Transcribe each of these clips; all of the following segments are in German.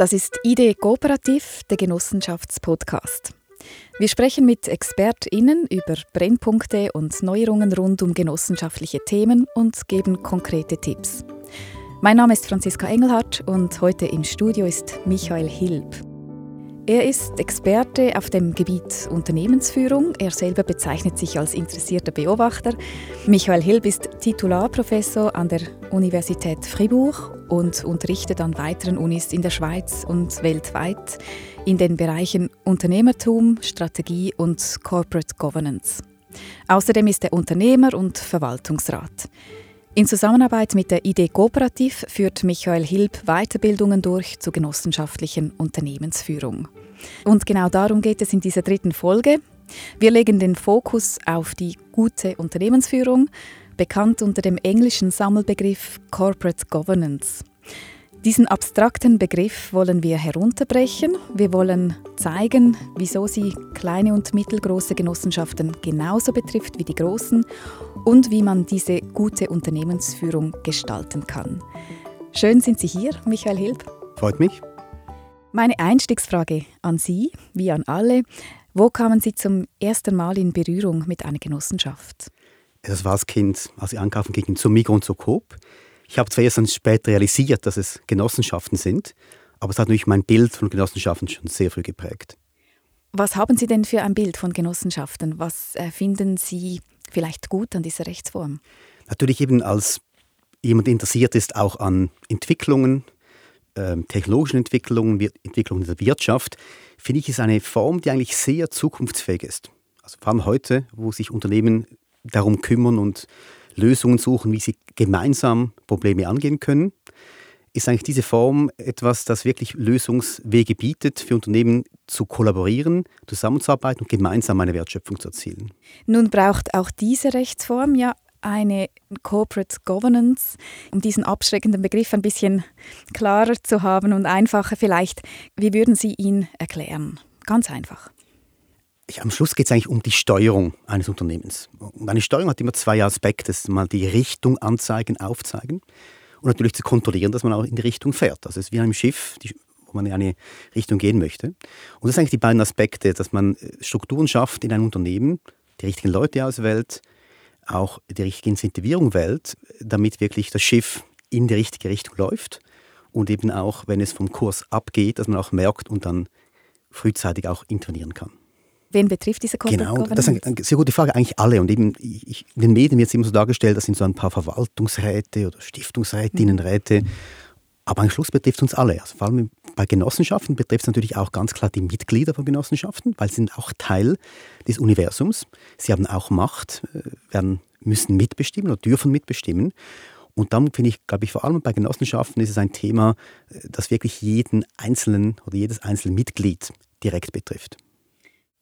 Das ist Idee Kooperativ, der Genossenschaftspodcast. Wir sprechen mit ExpertInnen über Brennpunkte und Neuerungen rund um genossenschaftliche Themen und geben konkrete Tipps. Mein Name ist Franziska Engelhardt und heute im Studio ist Michael Hilb. Er ist Experte auf dem Gebiet Unternehmensführung. Er selber bezeichnet sich als interessierter Beobachter. Michael Hilb ist Titularprofessor an der Universität Fribourg und unterrichtet an weiteren Unis in der Schweiz und weltweit in den Bereichen Unternehmertum, Strategie und Corporate Governance. Außerdem ist er Unternehmer und Verwaltungsrat. In Zusammenarbeit mit der ID Kooperativ führt Michael Hilb Weiterbildungen durch zur genossenschaftlichen Unternehmensführung. Und genau darum geht es in dieser dritten Folge. Wir legen den Fokus auf die gute Unternehmensführung, bekannt unter dem englischen Sammelbegriff Corporate Governance. Diesen abstrakten Begriff wollen wir herunterbrechen. Wir wollen zeigen, wieso sie kleine und mittelgroße Genossenschaften genauso betrifft wie die großen und wie man diese gute Unternehmensführung gestalten kann. Schön sind Sie hier, Michael Hilb. Freut mich. Meine Einstiegsfrage an Sie, wie an alle. Wo kamen Sie zum ersten Mal in Berührung mit einer Genossenschaft? Das war als Kind, als ich ankaufen ging, zum Migros und zur Coop. Ich habe zwar erst dann später realisiert, dass es Genossenschaften sind, aber es hat natürlich mein Bild von Genossenschaften schon sehr früh geprägt. Was haben Sie denn für ein Bild von Genossenschaften? Was finden Sie vielleicht gut an dieser Rechtsform? Natürlich eben als jemand interessiert ist auch an Entwicklungen, äh, technologischen Entwicklungen, Entwicklungen der Wirtschaft, finde ich es eine Form, die eigentlich sehr zukunftsfähig ist. Also vor allem heute, wo sich Unternehmen darum kümmern und Lösungen suchen, wie sie gemeinsam Probleme angehen können, ist eigentlich diese Form etwas, das wirklich Lösungswege bietet, für Unternehmen zu kollaborieren, zusammenzuarbeiten und gemeinsam eine Wertschöpfung zu erzielen. Nun braucht auch diese Rechtsform ja eine Corporate Governance, um diesen abschreckenden Begriff ein bisschen klarer zu haben und einfacher vielleicht. Wie würden Sie ihn erklären? Ganz einfach am Schluss geht es eigentlich um die Steuerung eines Unternehmens. Und eine Steuerung hat immer zwei Aspekte. Das ist mal die Richtung anzeigen, aufzeigen und natürlich zu kontrollieren, dass man auch in die Richtung fährt. Also es ist wie einem Schiff, die, wo man in eine Richtung gehen möchte. Und das sind eigentlich die beiden Aspekte, dass man äh, Strukturen schafft in einem Unternehmen, die richtigen Leute auswählt, auch die richtige Incentivierung wählt, damit wirklich das Schiff in die richtige Richtung läuft und eben auch, wenn es vom Kurs abgeht, dass man auch merkt und dann frühzeitig auch intervenieren kann. Wen betrifft diese Corporate Genau, das ist eine sehr gute Frage. Eigentlich alle. Und eben ich, in den Medien wird es immer so dargestellt, das sind so ein paar Verwaltungsräte oder Stiftungsrätinnenräte. Mhm. Aber am Schluss betrifft es uns alle. Also vor allem bei Genossenschaften betrifft es natürlich auch ganz klar die Mitglieder von Genossenschaften, weil sie sind auch Teil des Universums. Sie haben auch Macht, äh, werden, müssen mitbestimmen oder dürfen mitbestimmen. Und dann finde ich, glaube ich, vor allem bei Genossenschaften ist es ein Thema, äh, das wirklich jeden einzelnen oder jedes einzelne Mitglied direkt betrifft.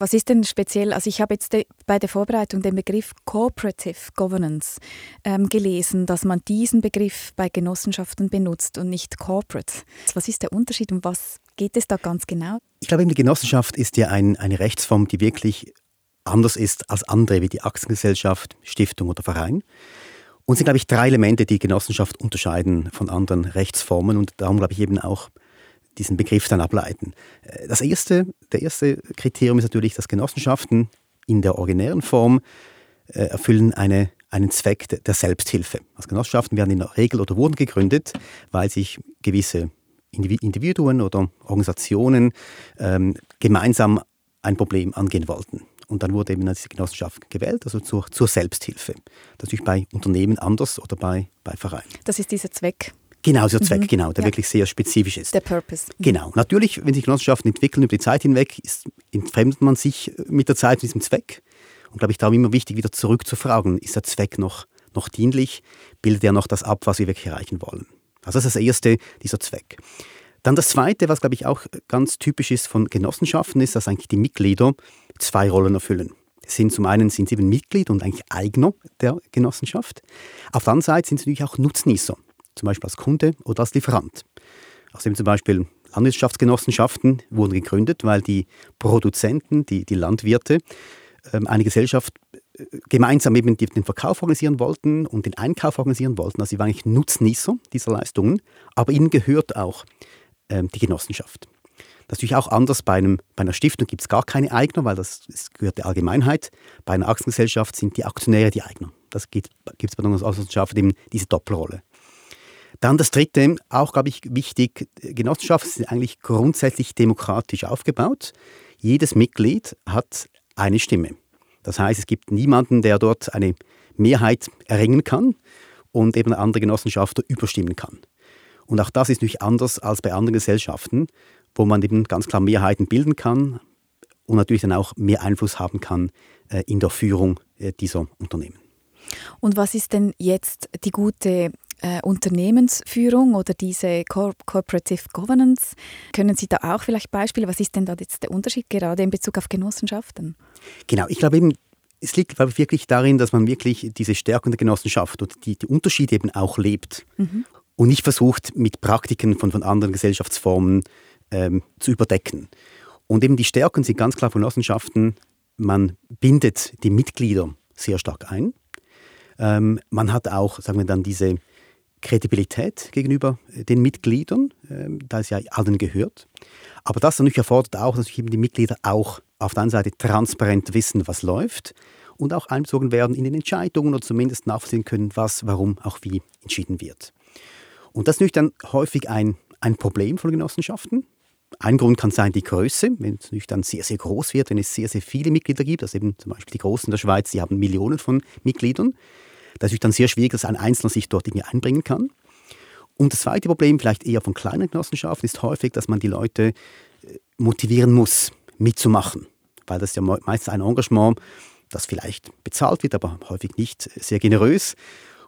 Was ist denn speziell? Also ich habe jetzt bei der Vorbereitung den Begriff Cooperative Governance ähm, gelesen, dass man diesen Begriff bei Genossenschaften benutzt und nicht Corporate. Was ist der Unterschied und was geht es da ganz genau? Ich glaube, die Genossenschaft ist ja ein, eine Rechtsform, die wirklich anders ist als andere wie die Aktiengesellschaft, Stiftung oder Verein. Und es sind, glaube ich, drei Elemente, die Genossenschaft unterscheiden von anderen Rechtsformen und darum, glaube ich, eben auch diesen Begriff dann ableiten. Äh, das erste, der erste Kriterium ist natürlich, dass Genossenschaften in der originären Form äh, erfüllen eine, einen Zweck der Selbsthilfe. Also Genossenschaften werden in der Regel oder wurden gegründet, weil sich gewisse Individuen oder Organisationen ähm, gemeinsam ein Problem angehen wollten. Und dann wurde eben diese Genossenschaft gewählt, also zur, zur Selbsthilfe. Das ist natürlich bei Unternehmen anders oder bei, bei Vereinen. Das ist dieser Zweck. Genau, so Zweck, mhm. genau, der ja. wirklich sehr spezifisch ist. Der Purpose. Mhm. Genau. Natürlich, wenn sich Genossenschaften entwickeln über die Zeit hinweg, ist, entfremdet man sich mit der Zeit mit diesem Zweck. Und glaube ich, darum immer wichtig, wieder zurückzufragen, ist der Zweck noch, noch dienlich? Bildet er noch das ab, was wir wirklich erreichen wollen? Also das ist das Erste, dieser Zweck. Dann das Zweite, was glaube ich auch ganz typisch ist von Genossenschaften, ist, dass eigentlich die Mitglieder zwei Rollen erfüllen. Sind zum einen sind sie eben Mitglied und eigentlich Eigner der Genossenschaft. Auf der anderen Seite sind sie natürlich auch Nutznießer zum Beispiel als Kunde oder als Lieferant. Also zum Beispiel Landwirtschaftsgenossenschaften wurden gegründet, weil die Produzenten, die, die Landwirte, ähm, eine Gesellschaft äh, gemeinsam eben den Verkauf organisieren wollten und den Einkauf organisieren wollten. Also sie waren eigentlich Nutznießer dieser Leistungen, aber ihnen gehört auch ähm, die Genossenschaft. Das ist natürlich auch anders. Bei, einem, bei einer Stiftung gibt es gar keine Eigner, weil das, das, gehört der Allgemeinheit. Bei einer Aktiengesellschaft sind die Aktionäre die Eigner. Das gibt es bei einer Genossenschaft eben diese Doppelrolle. Dann das Dritte, auch glaube ich wichtig, Genossenschaften sind eigentlich grundsätzlich demokratisch aufgebaut. Jedes Mitglied hat eine Stimme. Das heißt, es gibt niemanden, der dort eine Mehrheit erringen kann und eben andere Genossenschaften überstimmen kann. Und auch das ist natürlich anders als bei anderen Gesellschaften, wo man eben ganz klar Mehrheiten bilden kann und natürlich dann auch mehr Einfluss haben kann äh, in der Führung äh, dieser Unternehmen. Und was ist denn jetzt die gute äh, Unternehmensführung oder diese Cor Corporative Governance? Können Sie da auch vielleicht Beispiele? Was ist denn da jetzt der Unterschied gerade in Bezug auf Genossenschaften? Genau, ich glaube eben, es liegt glaube ich, wirklich darin, dass man wirklich diese Stärken der Genossenschaft oder die, die Unterschiede eben auch lebt mhm. und nicht versucht, mit Praktiken von, von anderen Gesellschaftsformen ähm, zu überdecken. Und eben die Stärken sind ganz klar von Genossenschaften, man bindet die Mitglieder sehr stark ein. Ähm, man hat auch, sagen wir dann, diese Kredibilität gegenüber den Mitgliedern, ähm, da es ja allen gehört. Aber das natürlich erfordert auch, dass eben die Mitglieder auch auf der einen Seite transparent wissen, was läuft und auch einbezogen werden in den Entscheidungen oder zumindest nachvollziehen können, was, warum, auch wie entschieden wird. Und das ist natürlich dann häufig ein, ein Problem von Genossenschaften. Ein Grund kann sein die Größe, wenn es natürlich dann sehr, sehr groß wird, wenn es sehr, sehr viele Mitglieder gibt, also eben zum Beispiel die Großen der Schweiz, die haben Millionen von Mitgliedern. Das ist dann sehr schwierig, dass ein Einzelner sich dort irgendwie einbringen kann. Und das zweite Problem, vielleicht eher von kleinen Genossenschaften, ist häufig, dass man die Leute äh, motivieren muss, mitzumachen. Weil das ja meistens ein Engagement, das vielleicht bezahlt wird, aber häufig nicht sehr generös.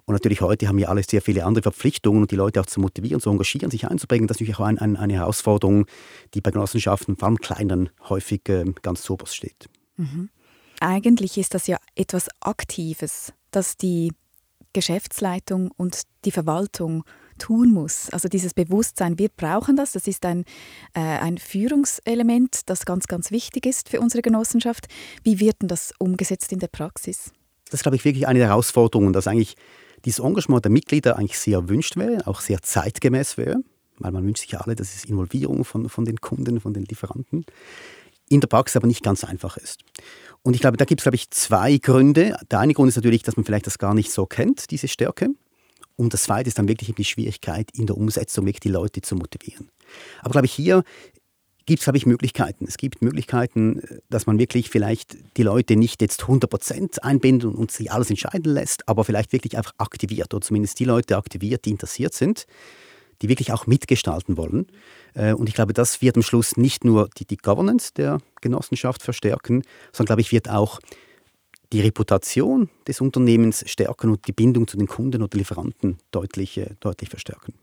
Und natürlich heute haben wir alle sehr viele andere Verpflichtungen und die Leute auch zu motivieren, zu engagieren, sich einzubringen. Das ist natürlich auch ein, ein, eine Herausforderung, die bei Genossenschaften, vor allem kleinen, häufig äh, ganz oberst steht. Mhm. Eigentlich ist das ja etwas Aktives, das die Geschäftsleitung und die Verwaltung tun muss. Also dieses Bewusstsein, wir brauchen das, das ist ein, äh, ein Führungselement, das ganz, ganz wichtig ist für unsere Genossenschaft. Wie wird denn das umgesetzt in der Praxis? Das ist, glaube ich, wirklich eine der Herausforderungen, dass eigentlich dieses Engagement der Mitglieder eigentlich sehr erwünscht wäre, auch sehr zeitgemäß wäre, weil man wünscht sich ja alle, dass es Involvierung von, von den Kunden, von den Lieferanten, in der Praxis aber nicht ganz einfach ist. Und ich glaube, da gibt es, glaube ich, zwei Gründe. Der eine Grund ist natürlich, dass man vielleicht das gar nicht so kennt, diese Stärke. Und das zweite ist dann wirklich die Schwierigkeit in der Umsetzung, wirklich die Leute zu motivieren. Aber glaube ich, hier gibt es, glaube ich, Möglichkeiten. Es gibt Möglichkeiten, dass man wirklich vielleicht die Leute nicht jetzt 100% einbindet und sich alles entscheiden lässt, aber vielleicht wirklich einfach aktiviert oder zumindest die Leute aktiviert, die interessiert sind, die wirklich auch mitgestalten wollen. Äh, und ich glaube, das wird am Schluss nicht nur die, die Governance der Genossenschaft verstärken, sondern, glaube ich, wird auch die Reputation des Unternehmens stärken und die Bindung zu den Kunden oder Lieferanten deutlich, äh, deutlich verstärken.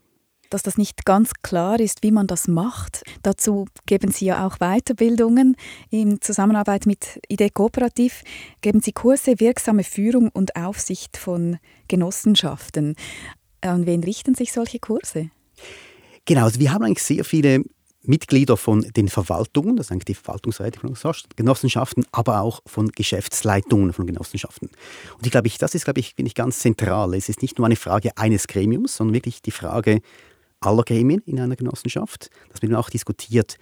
Dass das nicht ganz klar ist, wie man das macht. Dazu geben Sie ja auch Weiterbildungen. In Zusammenarbeit mit ID Kooperativ geben Sie Kurse Wirksame Führung und Aufsicht von Genossenschaften. An wen richten sich solche Kurse? Genau, also wir haben eigentlich sehr viele Mitglieder von den Verwaltungen, das sind eigentlich die Verwaltungsräte von Genossenschaften, aber auch von Geschäftsleitungen von Genossenschaften. Und ich glaube, das ist, glaube ich, finde ich ganz zentral. Es ist nicht nur eine Frage eines Gremiums, sondern wirklich die Frage aller Gremien in einer Genossenschaft, dass man auch diskutiert,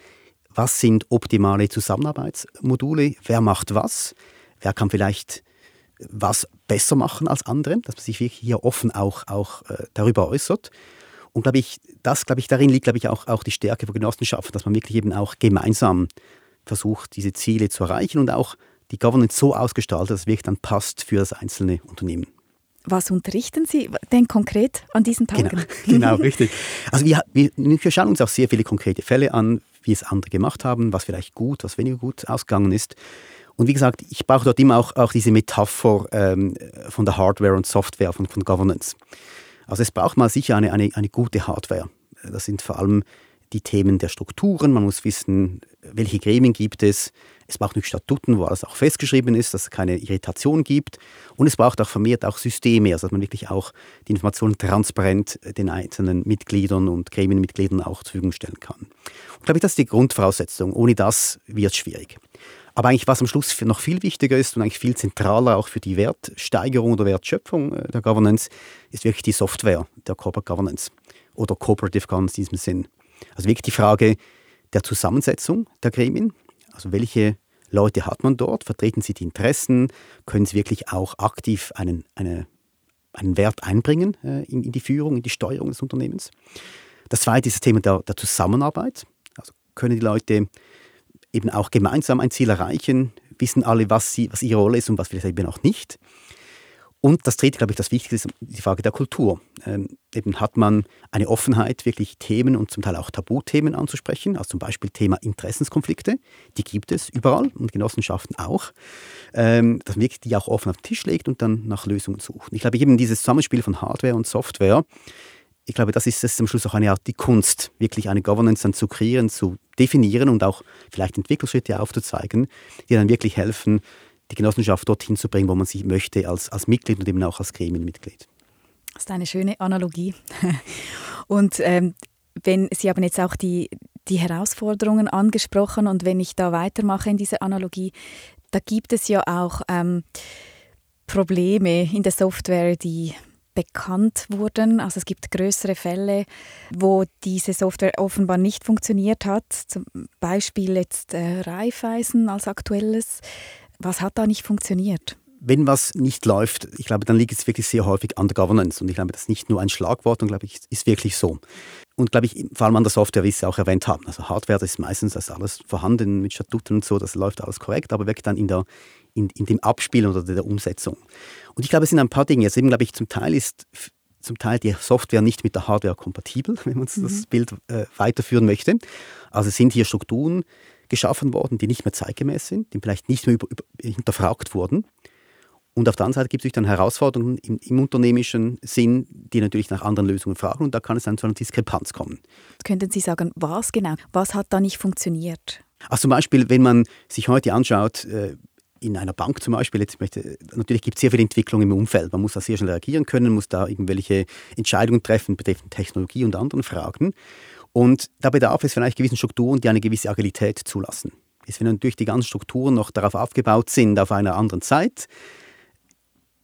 was sind optimale Zusammenarbeitsmodule, wer macht was, wer kann vielleicht was besser machen als andere, dass man sich wirklich hier offen auch, auch äh, darüber äußert. Und glaube ich, das, glaube ich, darin liegt, glaube ich, auch, auch die Stärke von Genossenschaften, dass man wirklich eben auch gemeinsam versucht, diese Ziele zu erreichen und auch die Governance so ausgestaltet, dass es wirklich dann passt für das einzelne Unternehmen. Was unterrichten Sie denn konkret an diesen Tagen? Genau, genau richtig. Also wir, wir, wir, schauen uns auch sehr viele konkrete Fälle an, wie es andere gemacht haben, was vielleicht gut, was weniger gut ausgegangen ist. Und wie gesagt, ich brauche dort immer auch, auch diese Metapher ähm, von der Hardware und Software, von, von Governance. Also es braucht mal sicher eine, eine, eine gute Hardware. Das sind vor allem die Themen der Strukturen. Man muss wissen, welche Gremien gibt es. Es braucht nicht Statuten, wo alles auch festgeschrieben ist, dass es keine Irritation gibt. Und es braucht auch vermehrt auch Systeme, also dass man wirklich auch die Informationen transparent den einzelnen Mitgliedern und Gremienmitgliedern auch zur Verfügung stellen kann. Und ich glaube, das ist die Grundvoraussetzung. Ohne das wird es schwierig. Aber eigentlich, was am Schluss noch viel wichtiger ist und eigentlich viel zentraler auch für die Wertsteigerung oder Wertschöpfung äh, der Governance, ist wirklich die Software der Corporate Governance oder Cooperative Governance in diesem Sinn. Also wirklich die Frage der Zusammensetzung der Gremien. Also welche Leute hat man dort? Vertreten sie die Interessen? Können sie wirklich auch aktiv einen, eine, einen Wert einbringen äh, in, in, die Führung, in die Steuerung des Unternehmens? Das zweite ist das Thema der, der Zusammenarbeit. Also können die Leute eben auch gemeinsam ein Ziel erreichen? Wissen alle, was, sie, was ihre Rolle ist und was vielleicht eben auch nicht? Und das dritte, glaube ich, das Wichtigste ist die Frage der Kultur. Ähm, eben hat man eine Offenheit, wirklich Themen und zum Teil auch Tabuthemen anzusprechen, also zum Beispiel Thema Interessenskonflikte, die gibt es überall und Genossenschaften auch, ähm, dass man wirklich die auch offen auf den Tisch legt und dann nach Lösungen sucht. Ich glaube, eben dieses Zusammenspiel von Hardware und Software, ich glaube, das ist es am Schluss auch eine Art die Kunst, wirklich eine Governance dann zu kreieren, zu definieren und auch vielleicht Entwicklungsschritte aufzuzeigen, die dann wirklich helfen, die Genossenschaft dorthin zu bringen, wo man sie möchte, als, als Mitglied und eben auch als Gremienmitglied. Das ist eine schöne Analogie. Und ähm, wenn Sie haben jetzt auch die, die Herausforderungen angesprochen und wenn ich da weitermache in dieser Analogie, da gibt es ja auch ähm, Probleme in der Software, die bekannt wurden. Also es gibt größere Fälle, wo diese Software offenbar nicht funktioniert hat. Zum Beispiel jetzt äh, Raiffeisen als aktuelles. Was hat da nicht funktioniert? Wenn was nicht läuft, ich glaube, dann liegt es wirklich sehr häufig an der Governance. Und ich glaube, das ist nicht nur ein Schlagwort, und glaube ich, ist wirklich so. Und glaube ich, vor allem an der Software, wie Sie auch erwähnt haben. Also Hardware das ist meistens das alles vorhanden mit Statuten und so, das läuft alles korrekt, aber wirklich dann in, der, in, in dem Abspielen oder der Umsetzung. Und ich glaube, es sind ein paar Dinge. Jetzt eben, glaube ich, zum Teil ist zum Teil die Software nicht mit der Hardware kompatibel, wenn man mhm. das Bild äh, weiterführen möchte. Also sind hier Strukturen geschaffen worden, die nicht mehr zeitgemäß sind, die vielleicht nicht mehr über, über, hinterfragt wurden. Und auf der anderen Seite gibt es dann Herausforderungen im, im, unternehmischen Sinn, die natürlich nach anderen Lösungen fragen und da kann es dann zu einer Diskrepanz kommen. Könnten Sie sagen, was genau? Was hat da nicht funktioniert? Also zum Beispiel, wenn man sich heute anschaut, äh, in einer Bank zum Beispiel, jetzt möchte, natürlich gibt es sehr viel Entwicklung im Umfeld. Man muss da sehr schnell reagieren können, muss da irgendwelche Entscheidungen treffen betreffend Technologie und anderen Fragen. Und da bedarf es vielleicht gewissen Strukturen, die eine gewisse Agilität zulassen. Ist, wenn natürlich die ganzen Strukturen noch darauf aufgebaut sind, auf einer anderen Zeit,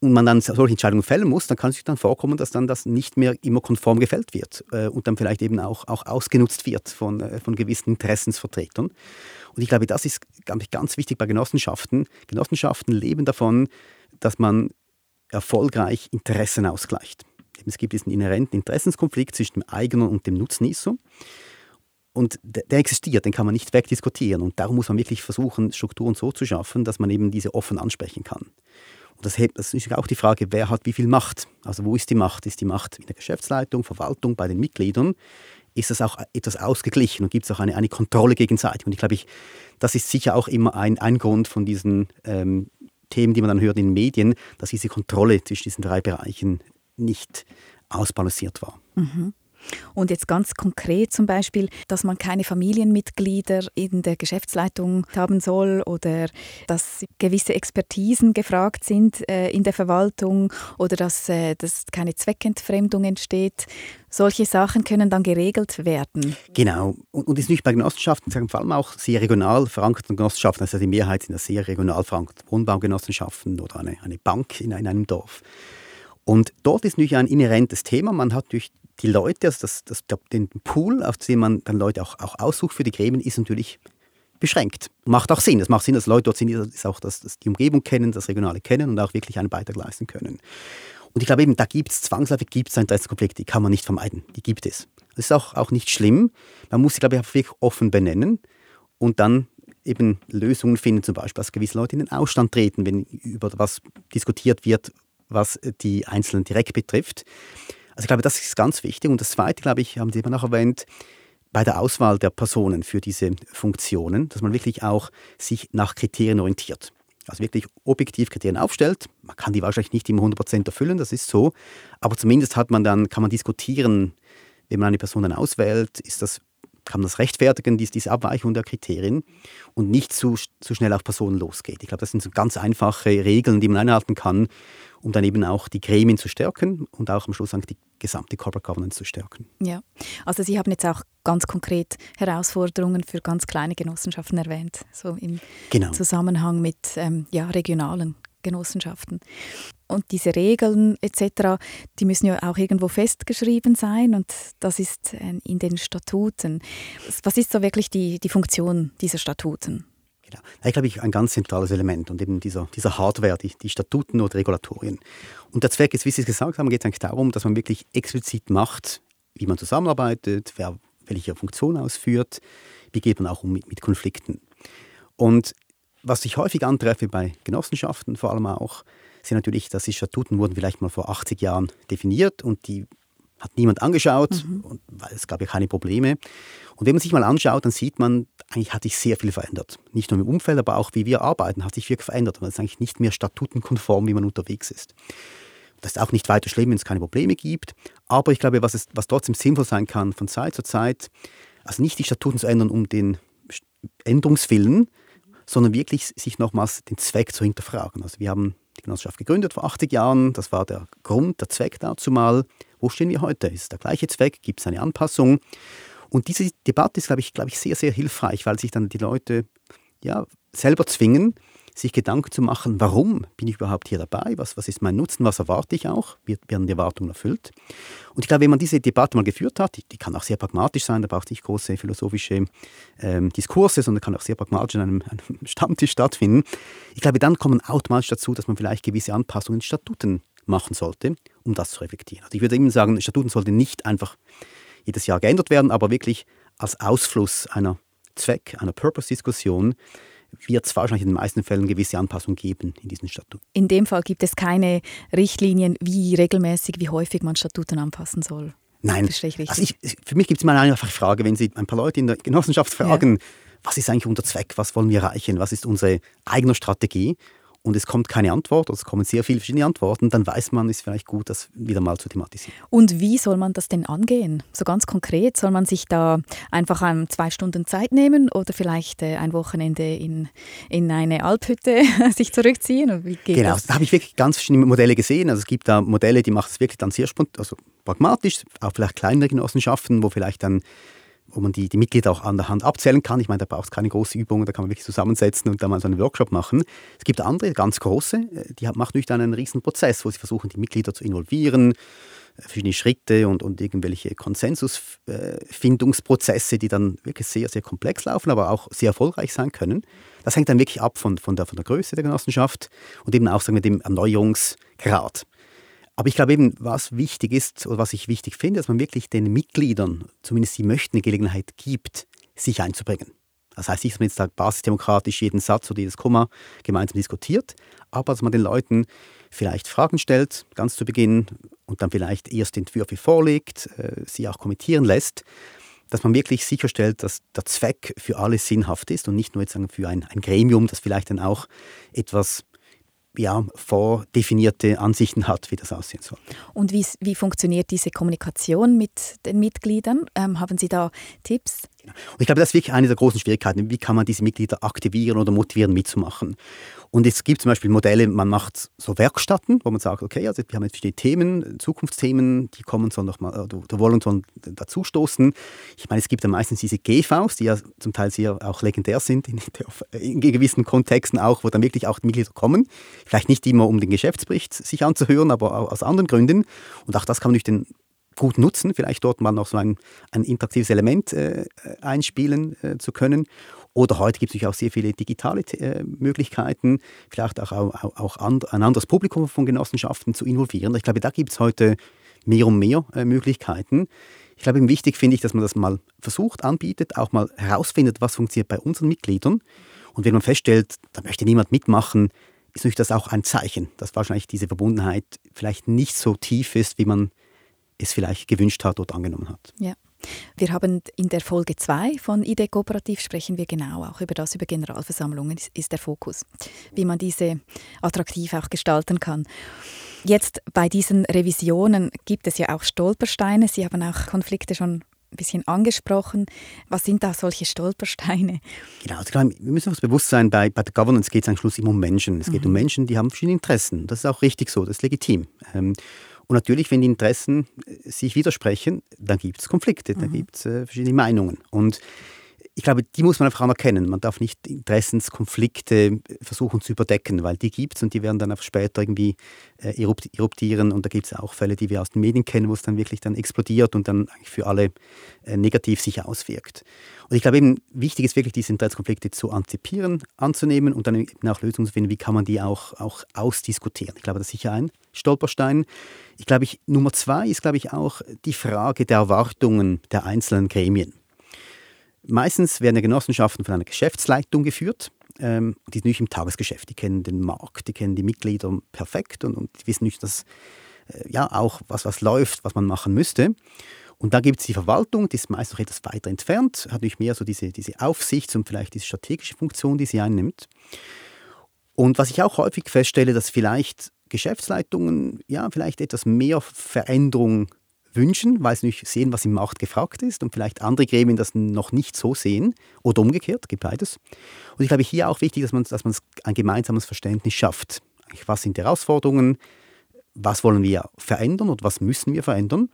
und man dann solche Entscheidungen fällen muss, dann kann es sich dann vorkommen, dass dann das nicht mehr immer konform gefällt wird äh, und dann vielleicht eben auch, auch ausgenutzt wird von, äh, von gewissen Interessensvertretern. Und ich glaube, das ist ich, ganz wichtig bei Genossenschaften. Genossenschaften leben davon, dass man erfolgreich Interessen ausgleicht. Es gibt diesen inhärenten Interessenskonflikt zwischen dem Eigner und dem Nutznießer. Und der, existiert, den kann man nicht wegdiskutieren. Und darum muss man wirklich versuchen, Strukturen so zu schaffen, dass man eben diese offen ansprechen kann. Das ist auch die Frage, wer hat wie viel Macht? Also wo ist die Macht? Ist die Macht in der Geschäftsleitung, Verwaltung, bei den Mitgliedern? Ist das auch etwas ausgeglichen und gibt es auch eine, eine Kontrolle gegenseitig? Und ich glaube, ich, das ist sicher auch immer ein, ein Grund von diesen ähm, Themen, die man dann hört in den Medien, dass diese Kontrolle zwischen diesen drei Bereichen nicht ausbalanciert war. Mhm. Und jetzt ganz konkret zum Beispiel, dass man keine Familienmitglieder in der Geschäftsleitung haben soll oder dass gewisse Expertisen gefragt sind äh, in der Verwaltung oder dass, äh, dass keine Zweckentfremdung entsteht. Solche Sachen können dann geregelt werden. Genau. Und, und ist nicht bei Genossenschaften, vor allem auch sehr regional verankerten Genossenschaften, also die Mehrheit sind ja sehr regional verankert, Wohnbaugenossenschaften oder eine, eine Bank in, in einem Dorf. Und dort ist natürlich ein inhärentes Thema. Man hat durch die Leute, also das, das, den Pool, auf dem man dann Leute auch, auch aussucht für die Gremien, ist natürlich beschränkt. Macht auch Sinn. Es macht Sinn, dass Leute dort sind, die auch das, das die Umgebung kennen, das Regionale kennen und auch wirklich einen Beitrag leisten können. Und ich glaube eben, da gibt es zwangsläufig gibt's Interessenkonflikte, die kann man nicht vermeiden. Die gibt es. Das ist auch, auch nicht schlimm. Man muss sie, glaube ich, wirklich offen benennen und dann eben Lösungen finden, zum Beispiel, dass gewisse Leute in den Ausstand treten, wenn über was diskutiert wird, was die Einzelnen direkt betrifft. Also ich glaube, das ist ganz wichtig. Und das Zweite, glaube ich, haben Sie eben auch erwähnt, bei der Auswahl der Personen für diese Funktionen, dass man wirklich auch sich nach Kriterien orientiert. Also wirklich objektiv Kriterien aufstellt. Man kann die wahrscheinlich nicht immer 100% erfüllen, das ist so. Aber zumindest hat man dann, kann man diskutieren, wenn man eine Person dann auswählt, ist das kann man das rechtfertigen, diese, diese Abweichung der Kriterien und nicht zu, zu schnell auf Personen losgeht. Ich glaube, das sind so ganz einfache Regeln, die man einhalten kann, um dann eben auch die Gremien zu stärken und auch am Schluss die gesamte Corporate Governance zu stärken. Ja, also Sie haben jetzt auch ganz konkret Herausforderungen für ganz kleine Genossenschaften erwähnt, so im genau. Zusammenhang mit ähm, ja, regionalen Genossenschaften. Und diese Regeln etc., die müssen ja auch irgendwo festgeschrieben sein und das ist äh, in den Statuten. Was ist so wirklich die, die Funktion dieser Statuten? Genau. Ich glaube, ich ein ganz zentrales Element und eben dieser, dieser Hardware, die, die Statuten oder Regulatorien. Und der Zweck ist, wie Sie es gesagt haben, geht es eigentlich darum, dass man wirklich explizit macht, wie man zusammenarbeitet, wer welche Funktion ausführt, wie geht man auch um mit, mit Konflikten. Und was ich häufig antreffe bei Genossenschaften vor allem auch, sind natürlich, dass die Statuten wurden vielleicht mal vor 80 Jahren definiert und die hat niemand angeschaut, mhm. und, weil es gab ja keine Probleme. Und wenn man sich mal anschaut, dann sieht man, eigentlich hat sich sehr viel verändert. Nicht nur im Umfeld, aber auch wie wir arbeiten, hat sich wirklich verändert. Man ist eigentlich nicht mehr statutenkonform, wie man unterwegs ist. Das ist auch nicht weiter schlimm, wenn es keine Probleme gibt. Aber ich glaube, was, es, was trotzdem sinnvoll sein kann, von Zeit zu Zeit, also nicht die Statuten zu ändern um den Änderungswillen, sondern wirklich sich nochmals den Zweck zu hinterfragen. Also wir haben die Genossenschaft gegründet vor 80 Jahren, das war der Grund, der Zweck dazu mal. Wo stehen wir heute? Ist es der gleiche Zweck? Gibt es eine Anpassung? Und diese Debatte ist, glaube ich, glaube ich, sehr, sehr hilfreich, weil sich dann die Leute ja, selber zwingen, sich Gedanken zu machen, warum bin ich überhaupt hier dabei, was, was ist mein Nutzen, was erwarte ich auch, wird, werden die Erwartungen erfüllt. Und ich glaube, wenn man diese Debatte mal geführt hat, die, die kann auch sehr pragmatisch sein, da braucht es nicht große philosophische ähm, Diskurse, sondern kann auch sehr pragmatisch an einem, einem Stammtisch stattfinden. Ich glaube, dann kommt man automatisch dazu, dass man vielleicht gewisse Anpassungen in Statuten machen sollte, um das zu reflektieren. Also ich würde immer sagen, Statuten sollten nicht einfach jedes Jahr geändert werden, aber wirklich als Ausfluss einer Zweck, einer Purpose-Diskussion wird es wahrscheinlich in den meisten Fällen gewisse Anpassungen geben in diesen Statuten. In dem Fall gibt es keine Richtlinien, wie regelmäßig, wie häufig man Statuten anpassen soll. Nein, ich also ich, für mich gibt es mal eine einfache Frage, wenn Sie ein paar Leute in der Genossenschaft fragen, ja. was ist eigentlich unser Zweck, was wollen wir erreichen, was ist unsere eigene Strategie und es kommt keine Antwort oder es kommen sehr viele verschiedene Antworten, dann weiß man, es ist vielleicht gut, das wieder mal zu thematisieren. Und wie soll man das denn angehen? So ganz konkret, soll man sich da einfach zwei Stunden Zeit nehmen oder vielleicht äh, ein Wochenende in, in eine Alphütte sich zurückziehen? genau, das? da habe ich wirklich ganz verschiedene Modelle gesehen. Also es gibt da Modelle, die machen es wirklich dann sehr spontan, also pragmatisch, auch vielleicht kleinere Genossenschaften, wo vielleicht dann wo man die, die Mitglieder auch an der Hand abzählen kann. Ich meine, da braucht es keine große Übung, da kann man wirklich zusammensetzen und da mal so einen Workshop machen. Es gibt andere, ganz große, äh, die machen dann einen riesen Prozess, wo sie versuchen, die Mitglieder zu involvieren, äh, verschiedene Schritte und, und irgendwelche Konsensusfindungsprozesse, die dann wirklich sehr, sehr komplex laufen, aber auch sehr erfolgreich sein können. Das hängt dann wirklich ab von, von, der, von der Größe der Genossenschaft und eben auch sagen wir, dem Erneuerungsgrad. Aber ich glaube eben, was wichtig ist oder was ich wichtig finde, dass man wirklich den Mitgliedern, zumindest sie möchten, eine Gelegenheit gibt, sich einzubringen. Das heißt nicht, dass man jetzt sagt, basisdemokratisch jeden Satz oder jedes Komma gemeinsam diskutiert, aber dass man den Leuten vielleicht Fragen stellt, ganz zu Beginn, und dann vielleicht erst Entwürfe vorlegt, äh, sie auch kommentieren lässt, dass man wirklich sicherstellt, dass der Zweck für alle sinnhaft ist und nicht nur jetzt für ein, ein Gremium, das vielleicht dann auch etwas ja, vordefinierte Ansichten hat, wie das aussehen soll. Und wie, wie funktioniert diese Kommunikation mit den Mitgliedern? Ähm, haben Sie da Tipps? Genau. Und ich glaube, das ist wirklich eine der großen Schwierigkeiten. Wie kann man diese Mitglieder aktivieren oder motivieren, mitzumachen? Und es gibt zum Beispiel Modelle, man macht so Werkstatten, wo man sagt, okay, also wir haben jetzt verschiedene Themen, Zukunftsthemen, die kommen sollen noch mal, oder wollen sollen dazustoßen. Ich meine, es gibt ja meistens diese GVs, die ja zum Teil sehr auch legendär sind in, in gewissen Kontexten auch, wo dann wirklich auch die Mitglieder kommen. Vielleicht nicht immer, um den Geschäftsbericht sich anzuhören, aber aus anderen Gründen. Und auch das kann man durch den gut nutzen, vielleicht dort mal noch so ein, ein interaktives Element äh, einspielen äh, zu können. Oder heute gibt es natürlich auch sehr viele digitale äh, Möglichkeiten, vielleicht auch, auch, auch and, ein anderes Publikum von Genossenschaften zu involvieren. Ich glaube, da gibt es heute mehr und mehr äh, Möglichkeiten. Ich glaube, wichtig finde ich, dass man das mal versucht, anbietet, auch mal herausfindet, was funktioniert bei unseren Mitgliedern. Und wenn man feststellt, da möchte niemand mitmachen, ist natürlich das auch ein Zeichen, dass wahrscheinlich diese Verbundenheit vielleicht nicht so tief ist, wie man es vielleicht gewünscht hat oder angenommen hat. Ja. Wir haben in der Folge 2 von ID Kooperativ sprechen wir genau auch über das, über Generalversammlungen ist der Fokus, wie man diese attraktiv auch gestalten kann. Jetzt bei diesen Revisionen gibt es ja auch Stolpersteine. Sie haben auch Konflikte schon ein bisschen angesprochen. Was sind da solche Stolpersteine? Genau, also klar, wir müssen uns bewusst sein, bei, bei der Governance geht es am Schluss immer um Menschen. Es geht mhm. um Menschen, die haben verschiedene Interessen. Das ist auch richtig so, das ist legitim. Ähm, und natürlich, wenn die Interessen äh, sich widersprechen, dann gibt es Konflikte, mhm. dann gibt es äh, verschiedene Meinungen. Und ich glaube, die muss man einfach anerkennen. Man darf nicht Interessenskonflikte versuchen zu überdecken, weil die gibt es und die werden dann auch später irgendwie äh, eruptieren. Und da gibt es auch Fälle, die wir aus den Medien kennen, wo es dann wirklich dann explodiert und dann eigentlich für alle äh, negativ sich auswirkt. Und ich glaube eben, wichtig ist wirklich, diese Interessenskonflikte zu antizipieren, anzunehmen und dann eben auch Lösungen zu finden, wie kann man die auch, auch ausdiskutieren. Ich glaube, das ist sicher ein Stolperstein. Ich glaube, ich, Nummer zwei ist, glaube ich, auch die Frage der Erwartungen der einzelnen Gremien. Meistens werden ja Genossenschaften von einer Geschäftsleitung geführt. Ähm, die sind nicht im Tagesgeschäft. Die kennen den Markt, die kennen die Mitglieder perfekt und, und die wissen nicht, dass äh, ja auch was, was läuft, was man machen müsste. Und da gibt es die Verwaltung, die ist meist noch etwas weiter entfernt, hat natürlich mehr so diese, diese Aufsichts- und vielleicht diese strategische Funktion, die sie einnimmt. Und was ich auch häufig feststelle, dass vielleicht Geschäftsleitungen ja vielleicht etwas mehr Veränderung wünschen, weil sie nicht sehen, was im Markt gefragt ist und vielleicht andere Gremien das noch nicht so sehen oder umgekehrt, gibt beides. Und ich glaube, hier auch wichtig, dass man, dass man ein gemeinsames Verständnis schafft. Was sind die Herausforderungen? Was wollen wir verändern und was müssen wir verändern?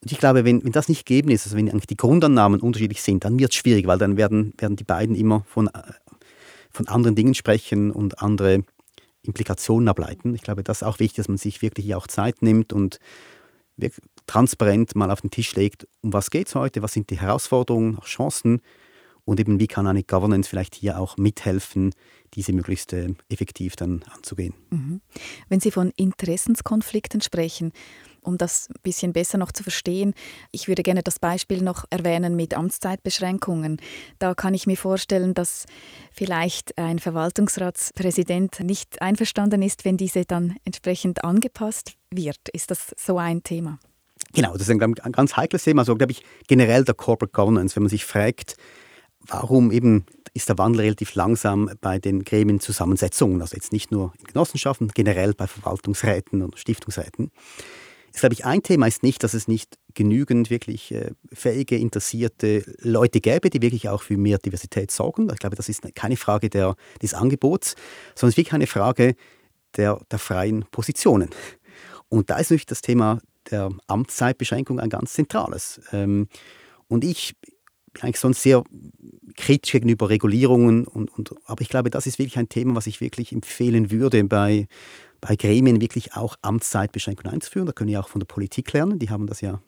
Und ich glaube, wenn, wenn das nicht gegeben ist, also wenn eigentlich die Grundannahmen unterschiedlich sind, dann wird es schwierig, weil dann werden, werden die beiden immer von, von anderen Dingen sprechen und andere Implikationen ableiten. Ich glaube, das ist auch wichtig, dass man sich wirklich hier auch Zeit nimmt und transparent mal auf den Tisch legt, um was geht es heute, was sind die Herausforderungen, Chancen und eben wie kann eine Governance vielleicht hier auch mithelfen, diese möglichst äh, effektiv dann anzugehen. Mhm. Wenn Sie von Interessenskonflikten sprechen, um das ein bisschen besser noch zu verstehen, ich würde gerne das Beispiel noch erwähnen mit Amtszeitbeschränkungen. Da kann ich mir vorstellen, dass vielleicht ein Verwaltungsratspräsident nicht einverstanden ist, wenn diese dann entsprechend angepasst wird. Ist das so ein Thema? Genau, das ist ein, ganz heikles Thema. Also, glaube ich, generell der Corporate Governance, wenn man sich fragt, warum eben ist der Wandel relativ langsam bei den Gremienzusammensetzungen, also jetzt nicht nur in Genossenschaften, generell bei Verwaltungsräten und Stiftungsräten. Ist, glaube ich, ein Thema ist nicht, dass es nicht genügend wirklich äh, fähige, interessierte Leute gäbe, die wirklich auch für mehr Diversität sorgen. Ich glaube, das ist keine Frage der, des Angebots, sondern es ist wirklich eine Frage der, der freien Positionen. Und da ist natürlich das Thema der Amtszeitbeschränkung ein ganz zentrales. Ähm, und ich bin eigentlich sonst sehr kritisch gegenüber Regulierungen, und, und, aber ich glaube, das ist wirklich ein Thema, was ich wirklich empfehlen würde, bei, bei Gremien wirklich auch Amtszeitbeschränkungen einzuführen. Da können wir auch von der Politik lernen. Die haben das ja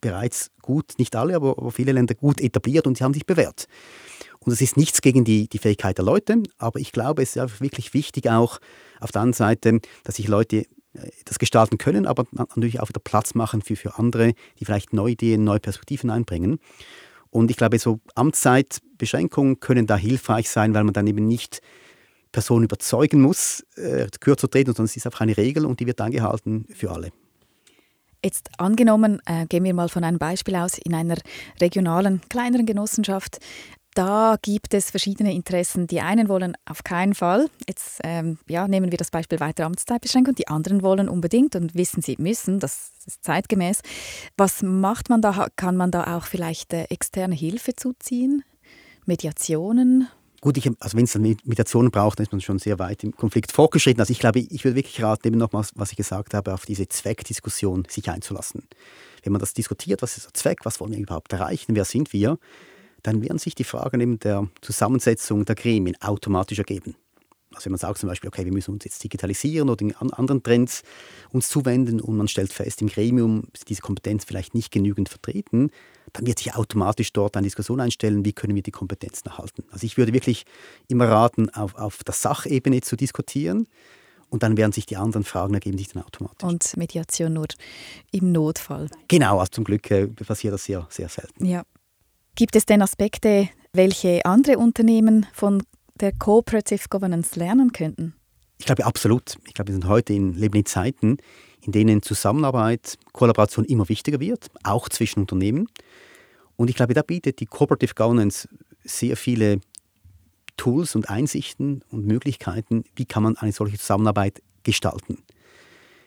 bereits gut, nicht alle, aber, aber viele Länder gut etabliert und sie haben sich bewährt. Und es ist nichts gegen die, die Fähigkeit der Leute, aber ich glaube, es ist wirklich wichtig auch auf der anderen Seite, dass sich Leute das gestalten können, aber natürlich auch wieder Platz machen für, für andere, die vielleicht neue Ideen, neue Perspektiven einbringen. Und ich glaube, so Amtszeitbeschränkungen können da hilfreich sein, weil man dann eben nicht Personen überzeugen muss, äh, kürzer treten, sondern es ist einfach eine Regel und die wird eingehalten für alle. Jetzt angenommen, äh, gehen wir mal von einem Beispiel aus, in einer regionalen, kleineren Genossenschaft da gibt es verschiedene Interessen. Die einen wollen auf keinen Fall, jetzt ähm, ja, nehmen wir das Beispiel weitere Amtszeitbeschränkung, die anderen wollen unbedingt und wissen, sie müssen, das ist zeitgemäß. Was macht man da? Kann man da auch vielleicht äh, externe Hilfe zuziehen? Mediationen? Gut, ich, also wenn es dann Mediationen braucht, dann ist man schon sehr weit im Konflikt fortgeschritten. Also ich glaube, ich würde wirklich raten, eben nochmals, was ich gesagt habe, auf diese Zweckdiskussion sich einzulassen. Wenn man das diskutiert, was ist der Zweck, was wollen wir überhaupt erreichen, wer sind wir, dann werden sich die Fragen eben der Zusammensetzung der Gremien automatisch ergeben. Also wenn man sagt zum Beispiel, okay, wir müssen uns jetzt digitalisieren oder in anderen Trends uns zuwenden und man stellt fest, im Gremium ist diese Kompetenz vielleicht nicht genügend vertreten, dann wird sich automatisch dort eine Diskussion einstellen, wie können wir die Kompetenzen erhalten. Also ich würde wirklich immer raten, auf, auf der Sachebene zu diskutieren und dann werden sich die anderen Fragen ergeben sich dann automatisch. Und Mediation nur im Notfall. Genau, also zum Glück äh, passiert das sehr, sehr selten. Ja. Gibt es denn Aspekte, welche andere Unternehmen von der Cooperative Governance lernen könnten? Ich glaube absolut. Ich glaube, wir sind heute in, leben in Zeiten, in denen Zusammenarbeit, Kollaboration immer wichtiger wird, auch zwischen Unternehmen. Und ich glaube, da bietet die Cooperative Governance sehr viele Tools und Einsichten und Möglichkeiten, wie kann man eine solche Zusammenarbeit gestalten.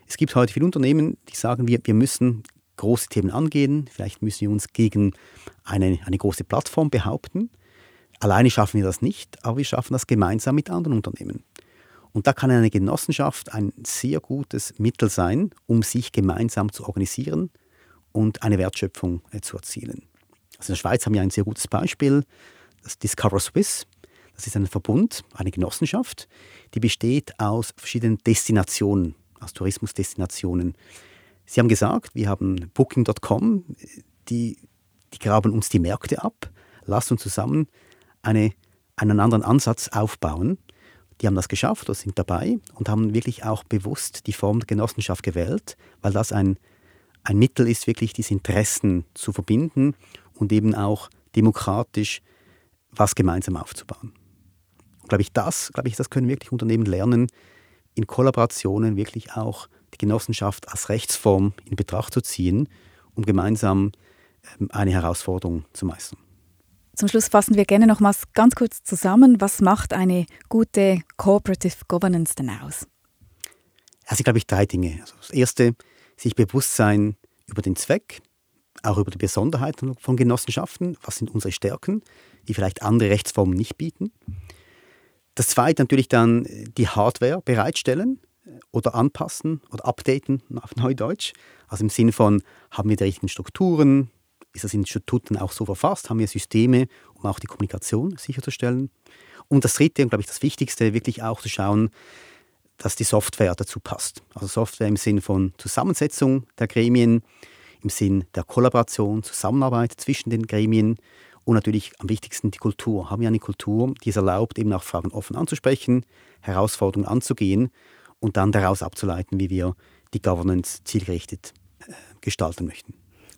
Es gibt heute viele Unternehmen, die sagen, wir, wir müssen große Themen angehen. Vielleicht müssen wir uns gegen eine, eine große Plattform behaupten. Alleine schaffen wir das nicht, aber wir schaffen das gemeinsam mit anderen Unternehmen. Und da kann eine Genossenschaft ein sehr gutes Mittel sein, um sich gemeinsam zu organisieren und eine Wertschöpfung äh, zu erzielen. Also in der Schweiz haben wir ein sehr gutes Beispiel. das Discover Swiss. Das ist ein Verbund, eine Genossenschaft, die besteht aus verschiedenen Destinationen, aus Tourismusdestinationen. Sie haben gesagt, wir haben Booking.com, die, die graben uns die Märkte ab. Lasst uns zusammen eine, einen anderen Ansatz aufbauen. Die haben das geschafft oder sind dabei und haben wirklich auch bewusst die Form der Genossenschaft gewählt, weil das ein, ein Mittel ist, wirklich diese Interessen zu verbinden und eben auch demokratisch was gemeinsam aufzubauen. Und glaube ich, das, glaube ich, das können wirklich Unternehmen lernen, in Kollaborationen wirklich auch die Genossenschaft als Rechtsform in Betracht zu ziehen, um gemeinsam ähm, eine Herausforderung zu meistern. Zum Schluss fassen wir gerne nochmals ganz kurz zusammen, was macht eine gute Cooperative Governance denn aus? Also, glaube ich, drei Dinge. Also das erste, sich bewusst sein über den Zweck, auch über die Besonderheiten von Genossenschaften. Was sind unsere Stärken, die vielleicht andere Rechtsformen nicht bieten? Das zweite natürlich dann die Hardware bereitstellen oder anpassen oder updaten auf Neudeutsch. Also im Sinne von, haben wir die richtigen Strukturen? Ist das Institut dann auch so verfasst? Haben wir Systeme, um auch die Kommunikation sicherzustellen? Und das dritte, und glaube ich das Wichtigste, wirklich auch zu schauen, dass die Software dazu passt. Also Software im Sinn von Zusammensetzung der Gremien, im Sinn der Kollaboration, Zusammenarbeit zwischen den Gremien und natürlich am wichtigsten die Kultur. Haben wir eine Kultur, die es erlaubt, eben auch Fragen offen anzusprechen, Herausforderungen anzugehen und dann daraus abzuleiten, wie wir die Governance zielgerichtet äh, gestalten möchten.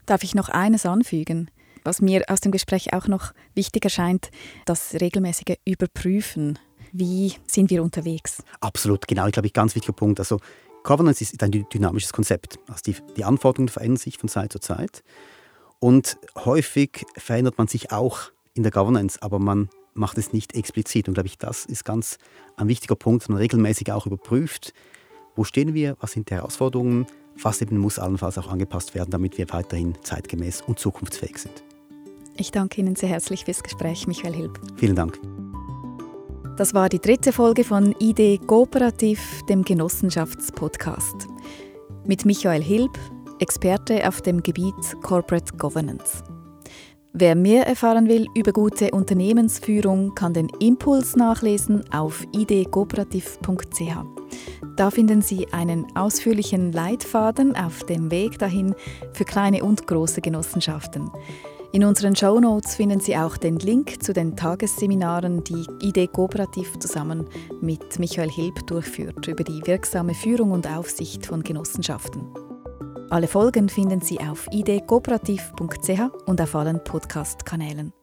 Darf ich noch eines anfügen? Was mir aus dem Gespräch auch noch wichtig erscheint, das regelmäßige Überprüfen. Wie sind wir unterwegs? Absolut, genau. Ich glaube, ein ganz wichtiger Punkt. Also Governance ist ein dynamisches Konzept. Also die, die Anforderungen verändern sich von Zeit zu Zeit. Und häufig verändert man sich auch in der Governance, aber man macht es nicht explizit. Und glaube ich, das ist ganz ein wichtiger Punkt, dass man regelmäßig auch überprüft, wo stehen wir, was sind die Herausforderungen, was eben muss allenfalls auch angepasst werden, damit wir weiterhin zeitgemäß und zukunftsfähig sind. Ich danke Ihnen sehr herzlich fürs Gespräch, Michael Hilb. Vielen Dank. Das war die dritte Folge von ID Kooperativ, dem Genossenschaftspodcast. Mit Michael Hilb, Experte auf dem Gebiet Corporate Governance. Wer mehr erfahren will über gute Unternehmensführung, kann den Impuls nachlesen auf idkooperativ.ch. Da finden Sie einen ausführlichen Leitfaden auf dem Weg dahin für kleine und große Genossenschaften. In unseren Show Notes finden Sie auch den Link zu den Tagesseminaren, die ID Kooperativ zusammen mit Michael Hilb durchführt über die wirksame Führung und Aufsicht von Genossenschaften. Alle Folgen finden Sie auf idkooperativ.ch und auf allen Podcast-Kanälen.